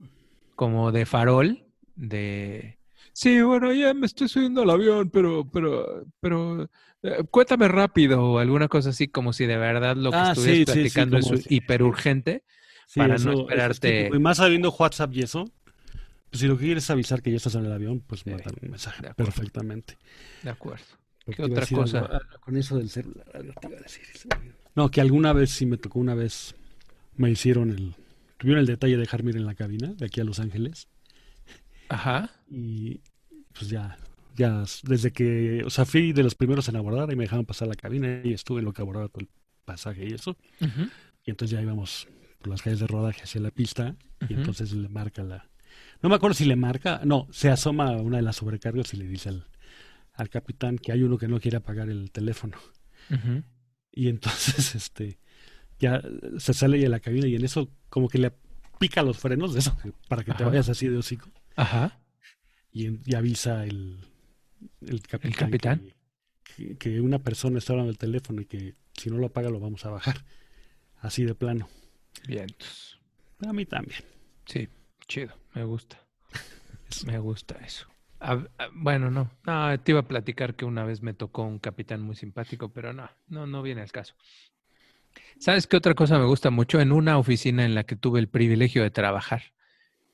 Speaker 1: como de farol, de sí, bueno, ya me estoy subiendo al avión, pero, pero, pero eh, cuéntame rápido o alguna cosa así, como si de verdad lo que
Speaker 2: Ah,
Speaker 1: estuvieras
Speaker 2: sí, sí, sí,
Speaker 1: platicando
Speaker 2: como
Speaker 1: es hiperurgente.
Speaker 2: Sí,
Speaker 1: para no
Speaker 2: es
Speaker 1: esperarte-.
Speaker 2: Y más sabiendo WhatsApp y eso, si lo que quieres es avisar que ya estás en el avión, pues mandar un mensaje
Speaker 1: de
Speaker 2: perfectamente.
Speaker 1: De acuerdo. ¿Qué otra
Speaker 2: decir
Speaker 1: cosa?
Speaker 2: algo, ah, con eso del celular, algo te iba a decir. No, que alguna vez sí me tocó, una vez me hicieron el... Tuvieron el detalle de dejarme ir en la cabina de aquí a Los Ángeles
Speaker 1: Ajá.
Speaker 2: y pues ya, ya desde que, o sea, fui de los primeros en abordar y me dejaron pasar la cabina y estuve en lo que abordaba todo el pasaje y eso.
Speaker 1: Ujú.
Speaker 2: Y entonces ya íbamos por las calles de rodaje hacia la pista y entonces le marca la... No me acuerdo si le marca, no, se asoma a una de las sobrecargos y le dice al, al capitán que hay uno que no quiere apagar el teléfono. Y entonces, este, ya se sale de la cabina y en eso como que le pica los frenos de eso, para que te vayas así de hocico.
Speaker 1: Ajá.
Speaker 2: Y, avisa el, el capitán,
Speaker 1: capitán?
Speaker 2: Que, una persona está hablando del teléfono y que si no lo apaga lo vamos a bajar. Así de plano.
Speaker 1: Bien.
Speaker 2: A mí también.
Speaker 1: Sí, chido. Me gusta. Me gusta eso. A- a- bueno, no. No, te iba a platicar que una vez me tocó un capitán muy simpático, pero no, no, no viene al caso. ¿Sabes qué otra cosa me gusta mucho? En una oficina en la que tuve el privilegio de trabajar,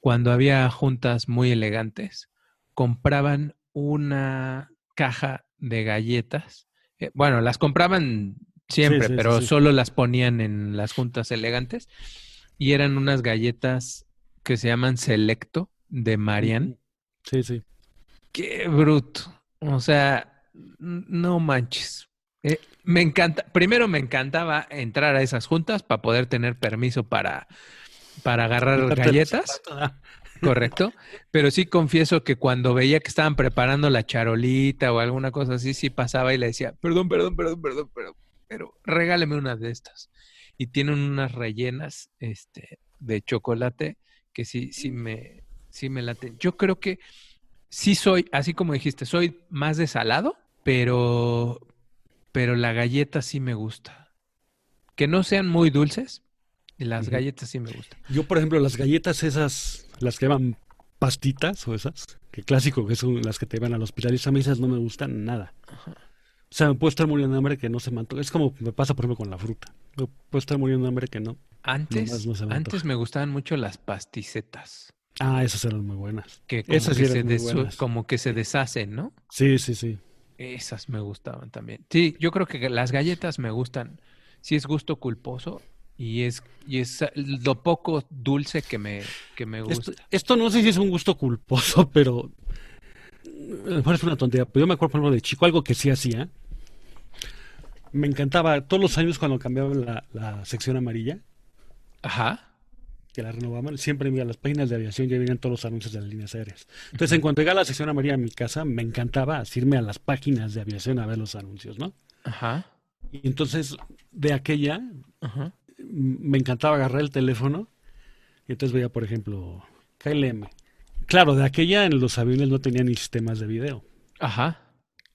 Speaker 1: cuando había juntas muy elegantes, compraban una caja de galletas. Eh, bueno, las compraban siempre,
Speaker 2: sí, sí,
Speaker 1: pero
Speaker 2: sí.
Speaker 1: solo las ponían en las juntas elegantes. Y eran unas galletas que se llaman Selecto de Marian.
Speaker 2: Sí, sí.
Speaker 1: Qué bruto. O sea, no manches. Eh, me encanta. Primero me encantaba entrar a esas juntas para poder tener permiso para, para agarrar galletas, correcto. Pero sí confieso que cuando veía que estaban preparando la charolita o alguna cosa así, sí pasaba y le decía, perdón, perdón, perdón, perdón, perdón, pero regáleme una de estas. Y tienen unas rellenas este, de chocolate que sí, sí me, sí me laten. Yo creo que sí soy, así como dijiste, soy más de salado, pero, pero la galleta sí me gusta. Que no sean muy dulces, las galletas sí me gustan.
Speaker 2: Yo, por ejemplo, las galletas esas, las que llaman pastitas o esas, que clásico que son las que te van al hospital, esas mí esas no me gustan nada. O sea, me puedo estar muriendo de hambre que no se me antoja. Es como me pasa, por ejemplo, con la fruta. Me puedo estar muriendo de hambre que no.
Speaker 1: Antes,
Speaker 2: no
Speaker 1: antes me gustaban mucho las pasticetas,
Speaker 2: Ah, esas eran muy buenas.
Speaker 1: que como,
Speaker 2: Esas
Speaker 1: que, se
Speaker 2: buenas.
Speaker 1: como que se deshacen, ¿no?
Speaker 2: Sí, sí, sí.
Speaker 1: Esas me gustaban también. Sí, yo creo que las galletas me gustan. Sí es gusto culposo y es, y es lo poco dulce que me, que me gusta.
Speaker 2: Esto, esto no sé si es un gusto culposo, pero a lo mejor es una tontería. Pero yo me acuerdo, por ejemplo, de chico, algo que sí hacía. Me encantaba todos los años cuando cambiaba la, la sección amarilla.
Speaker 1: Ajá.
Speaker 2: que la renovaban, siempre me iba a las páginas de aviación, ya venían todos los anuncios de las líneas aéreas. Entonces, en cuanto llegaba la sección amarilla a mi casa, me encantaba irme a las páginas de aviación a ver los anuncios, ¿no?
Speaker 1: Ajá.
Speaker 2: Y entonces, de aquella,
Speaker 1: Ajá.
Speaker 2: me encantaba agarrar el teléfono y entonces veía, por ejemplo, KLM. Claro, de aquella en los aviones no tenían ni sistemas de video.
Speaker 1: Ajá.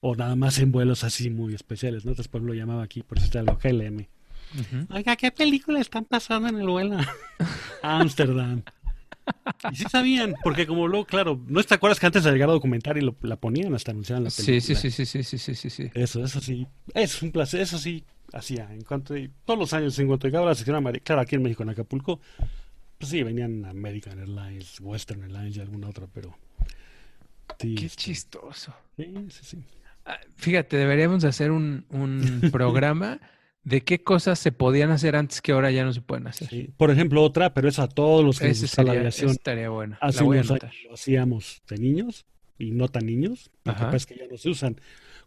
Speaker 2: O nada más en vuelos así muy especiales, ¿no? Entonces, por ejemplo, lo llamaba aquí, por si algo, KLM.
Speaker 1: Ujú.
Speaker 2: Oiga, ¿qué película están pasando en el vuelo? Ámsterdam. Y sí sabían, porque como luego, claro, ¿no te acuerdas que antes de llegar a documentar y lo, la ponían hasta anunciar la película?
Speaker 1: sí, sí, sí, sí, sí, sí, sí, sí.
Speaker 2: Eso, eso sí, es un placer, eso sí hacía. En cuanto, todos los años, en cuanto llegaba la sección amarilla, claro, aquí en México, en Acapulco, pues sí, venían American Airlines, Western Airlines y alguna otra, pero... Sí,
Speaker 1: Qué chistoso.
Speaker 2: sí, sí, sí.
Speaker 1: Ah, Fíjate, deberíamos hacer un, un programa de qué cosas se podían hacer antes que ahora ya no se pueden hacer.
Speaker 2: Sí. Por ejemplo, otra, pero es a todos los que les
Speaker 1: Ese
Speaker 2: gusta la aviación.
Speaker 1: estaría bueno.
Speaker 2: Hace
Speaker 1: La voy a
Speaker 2: unos años lo hacíamos de niños y no tan niños. Lo que
Speaker 1: Ajá.
Speaker 2: pasa es que ya no se usan.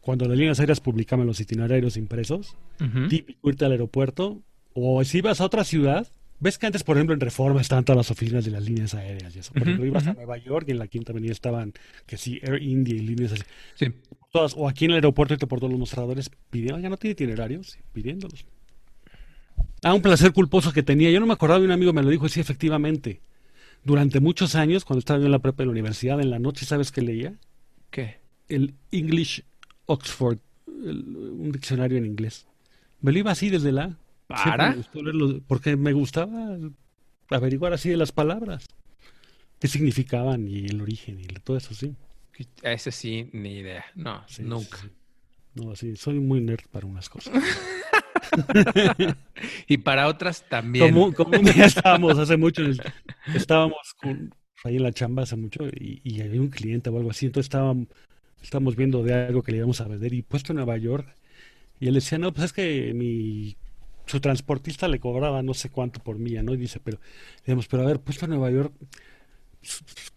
Speaker 2: Cuando las líneas aéreas publicaban los itinerarios impresos,
Speaker 1: Ujú.
Speaker 2: típico irte al aeropuerto o si ibas a otra ciudad. Ves que antes, por ejemplo, en Reforma estaban todas las oficinas de las líneas aéreas y eso. Por ejemplo, ibas a. Nueva York y en la Quinta Avenida estaban, que sí, Air India y líneas así.
Speaker 1: Sí.
Speaker 2: Todas, o aquí en el aeropuerto y te por todos los mostradores pidiendo, oiga, no tiene itinerarios, pidiéndolos. Ah, un placer culposo que tenía. Yo no me acordaba de un amigo me lo dijo, y sí, efectivamente. Durante muchos años, cuando estaba yo en la prepa de la universidad, en la noche, ¿sabes qué leía?
Speaker 1: ¿Qué?
Speaker 2: El English Oxford, el- un diccionario en inglés. Me lo iba así desde la...
Speaker 1: ¿Para?
Speaker 2: me gustó leerlo, porque me gustaba averiguar así de las palabras. ¿Qué significaban y el origen y todo eso, sí.
Speaker 1: Ese sí, ni idea. No,
Speaker 2: Sí,
Speaker 1: nunca.
Speaker 2: sí. No, sí, soy muy nerd para unas cosas.
Speaker 1: Y para otras también.
Speaker 2: Como, como un día estábamos hace mucho, en el- estábamos con, ahí en la chamba hace mucho y, y había un cliente o algo así, entonces estábamos, estábamos viendo de algo que le íbamos a vender y puesto en Nueva York y él decía, no, pues es que mi, su transportista le cobraba no sé cuánto por milla, ¿no? Y dice, pero, digamos, pero a ver, puesto en Nueva York,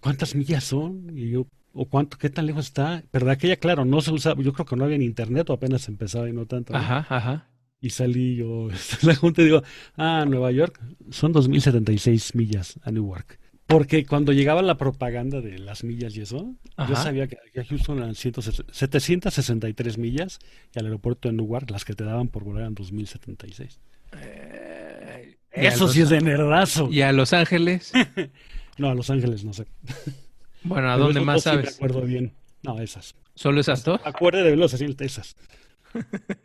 Speaker 2: ¿cuántas millas son? Y yo, o cuánto, qué tan lejos está, pero de aquella, claro, no se usaba, yo creo que no había ni internet o apenas empezaba y no tanto, ¿no?
Speaker 1: Ajá, ajá.
Speaker 2: Y salí yo en la junta y digo, ah, Nueva York son 2.076 millas a Newark. Porque cuando llegaba la propaganda de las millas y eso, yo sabía que aquí a Houston eran 160 763 millas y al aeropuerto de Newark las que te daban por volar eran 2.076.
Speaker 1: Eh,
Speaker 2: Eso
Speaker 1: Los-
Speaker 2: sí es de nerdazo.
Speaker 1: ¿Y a Los Ángeles?
Speaker 2: No, a Los Ángeles no sé.
Speaker 1: Bueno, ¿a
Speaker 2: Pero
Speaker 1: dónde más
Speaker 2: dos sí me
Speaker 1: sabes?
Speaker 2: acuerdo bien. No, esas.
Speaker 1: ¿Solo esas dos?
Speaker 2: Acuérdate de verlos así, esas.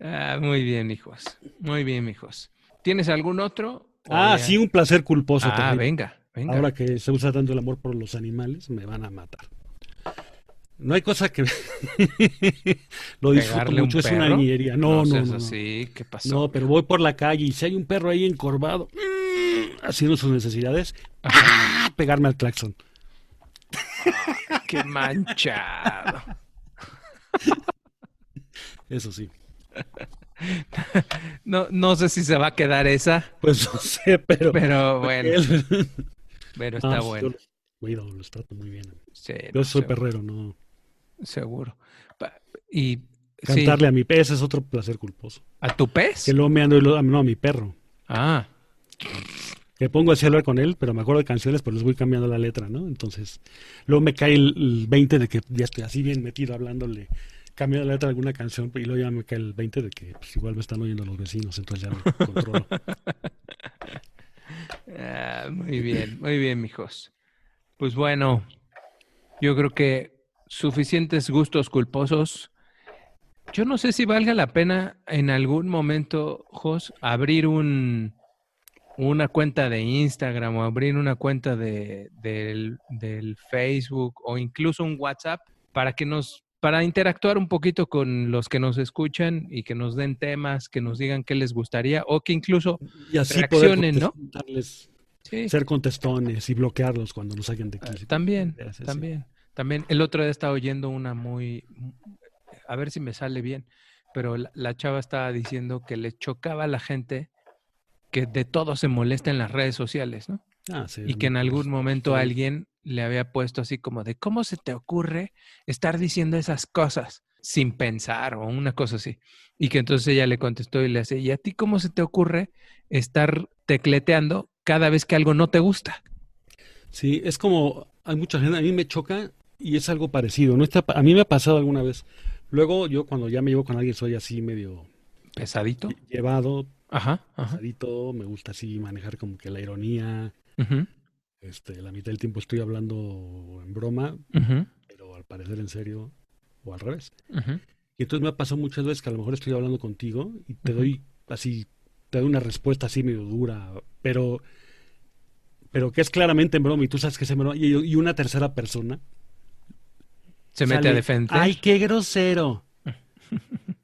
Speaker 1: Ah, muy bien, hijos. Muy bien, hijos. ¿Tienes algún otro? ¿O
Speaker 2: Ah,
Speaker 1: ya?
Speaker 2: sí, un placer culposo.
Speaker 1: Ah, venga, venga.
Speaker 2: Ahora que se usa tanto el amor por los animales, me van a matar. No hay cosa que lo disfruto
Speaker 1: ¿Pegarle un
Speaker 2: mucho, es una niñería. No, no, no, no.
Speaker 1: así, ¿qué pasó?
Speaker 2: No, pero voy por la calle y si hay un perro ahí encorvado, mm, haciendo sus necesidades. ¡ah! pegarme al claxon.
Speaker 1: Qué manchado.
Speaker 2: Eso sí.
Speaker 1: No, no sé si se va a quedar esa,
Speaker 2: Pues no sé, pero.
Speaker 1: pero bueno,
Speaker 2: él-
Speaker 1: pero está bueno.
Speaker 2: Yo los cuido, los trato muy bien.
Speaker 1: Sí,
Speaker 2: Yo
Speaker 1: no,
Speaker 2: soy
Speaker 1: seguro,
Speaker 2: perrero, no.
Speaker 1: seguro. Y sí,
Speaker 2: Cantarle a mi pez es otro placer culposo.
Speaker 1: ¿a tu pez?
Speaker 2: Que luego me ando, y lo- no, a mi perro.
Speaker 1: Ah,
Speaker 2: que pongo a hablar con él, pero me acuerdo de canciones, pero les voy cambiando la letra, ¿no? Entonces, luego me cae el, el 20 de que ya estoy así bien metido hablándole, cambiando la letra de alguna canción, y luego ya me cae el 20 de que pues, igual me están oyendo los vecinos, entonces ya me controlo.
Speaker 1: ah, muy bien, muy bien, mijos. Pues bueno, yo creo que suficientes gustos culposos. Yo no sé si valga la pena en algún momento, Jos, abrir un una cuenta de Instagram o abrir una cuenta de, del, del Facebook o incluso un WhatsApp para que nos para interactuar un poquito con los que nos escuchan y que nos den temas, que nos digan qué les gustaría o que incluso
Speaker 2: Y así
Speaker 1: Reaccionen, ¿no? sí,
Speaker 2: ser contestones y bloquearlos cuando nos saquen de
Speaker 1: Ah,
Speaker 2: aquí.
Speaker 1: También,
Speaker 2: sí, sí.
Speaker 1: también. También el otro día estaba oyendo una muy, a ver si me sale bien, pero la, la chava estaba diciendo que le chocaba a la gente que de todo se molesta en las redes sociales, ¿no?
Speaker 2: Ah, sí,
Speaker 1: Y que en algún momento
Speaker 2: sí.
Speaker 1: alguien le había puesto así como de, ¿cómo se te ocurre estar diciendo esas cosas sin pensar o una cosa así? Y que entonces ella le contestó y le hace, ¿y a ti cómo se te ocurre estar tecleteando cada vez que algo no te gusta.
Speaker 2: Sí, es como, hay mucha gente, a mí me choca y es algo parecido, ¿no? Está- a mí me ha pasado alguna vez. Luego yo cuando ya me llevo con alguien soy así medio
Speaker 1: Pesadito.
Speaker 2: llevado,
Speaker 1: Ajá, ajá.
Speaker 2: pasadito, me gusta así manejar como que la ironía, este, la mitad del tiempo estoy hablando en broma, pero al parecer en serio, o al revés.
Speaker 1: ujú.
Speaker 2: Y entonces me ha pasado muchas veces que a lo mejor estoy hablando contigo y te doy así, te doy una respuesta así medio dura, pero, pero que es claramente en broma y tú sabes que es en broma, y, y una tercera persona
Speaker 1: Se mete a defender.
Speaker 2: ¡Ay, qué grosero!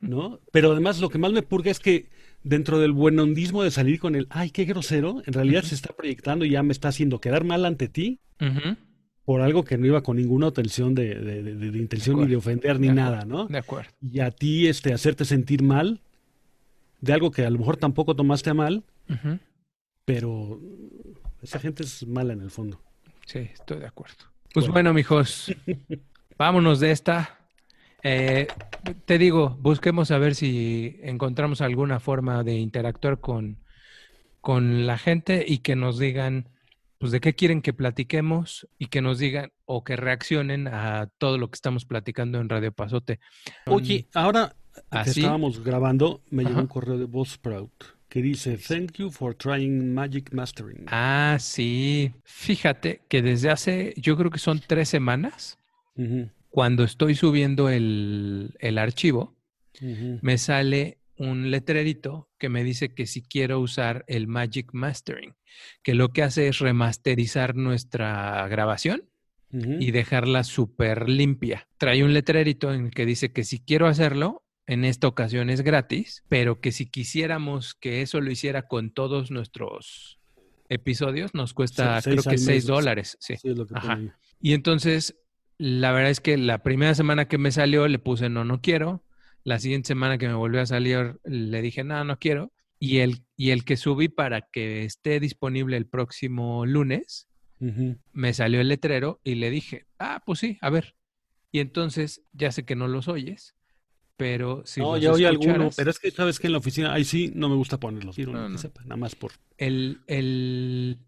Speaker 2: ¿No? Pero además lo que más me purga es que dentro del buenondismo de salir con el ¡ay, qué grosero! En realidad se está proyectando y ya me está haciendo quedar mal ante ti
Speaker 1: Ujú,
Speaker 2: por algo que no iba con ninguna intención de, de- de- de- de intención ni de ofender ni nada, ¿no?
Speaker 1: De acuerdo.
Speaker 2: Y a ti este, hacerte sentir mal de algo que a lo mejor tampoco tomaste a mal, pero esa gente es mala en el fondo.
Speaker 1: Sí, estoy de acuerdo. Pues
Speaker 2: Bueno.
Speaker 1: bueno, mijos, vámonos de esta. Eh, te digo, busquemos a ver si encontramos alguna forma de interactuar con, con la gente y que nos digan, pues, de qué quieren que platiquemos y que nos digan o que reaccionen a todo lo que estamos platicando en Radio Pasote.
Speaker 2: Oye, ahora que estábamos grabando, me llegó un correo de Buzzsprout que dice, Thank you for trying Magic Mastering.
Speaker 1: Ah, sí. Fíjate que desde hace, yo creo que son tres semanas,
Speaker 2: Ujú,
Speaker 1: cuando estoy subiendo el, el archivo, me sale un letrerito que me dice que si quiero usar el Magic Mastering, que lo que hace es remasterizar nuestra grabación y dejarla súper limpia. Trae un letrerito en el que dice que si quiero hacerlo, en esta ocasión es gratis, pero que si quisiéramos que eso lo hiciera con todos nuestros episodios, nos cuesta creo que
Speaker 2: al
Speaker 1: 6
Speaker 2: mes.
Speaker 1: dólares. Sí.
Speaker 2: Sí, es lo que
Speaker 1: Ajá. Y entonces, la verdad es que la primera semana que me salió le puse no, no quiero. La siguiente semana que me volvió a salir le dije no, no quiero. Y el, y el que subí para que esté disponible el próximo lunes, me salió el letrero y le dije, ah, pues sí, a ver. Y entonces, ya sé que no los oyes, pero si
Speaker 2: no, ya oí alguno, pero es que sabes que en la oficina, ahí sí, no me gusta ponerlos. Quiero
Speaker 1: No,
Speaker 2: que
Speaker 1: no.
Speaker 2: sepa, nada más por...
Speaker 1: el, el-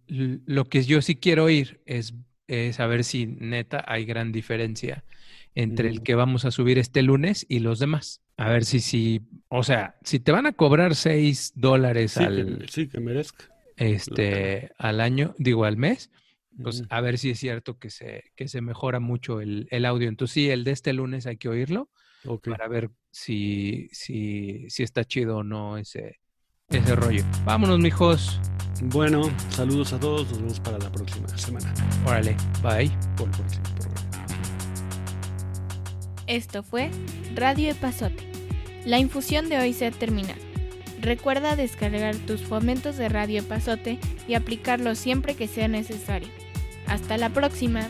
Speaker 1: lo que yo sí quiero oír es, es saber si neta hay gran diferencia entre el que vamos a subir este lunes y los demás. A ver si, si, o sea, si te van a cobrar 6 dólares
Speaker 2: Sí,
Speaker 1: al,
Speaker 2: que, sí, que merezca.
Speaker 1: este, al año, digo al mes, pues a ver si es cierto que se, que se mejora mucho el, el audio. Entonces sí, el de este lunes hay que oírlo para ver si, si, si está chido o no ese, ese rollo. Vámonos, mijos.
Speaker 2: Bueno, saludos a todos, nos vemos para la próxima semana,
Speaker 1: Órale, bye.
Speaker 2: por el próximo programa.
Speaker 3: Esto fue Radio Epazote. La infusión de hoy se ha terminado. Recuerda descargar tus fomentos de Radio Epazote y aplicarlos siempre que sea necesario. Hasta la próxima.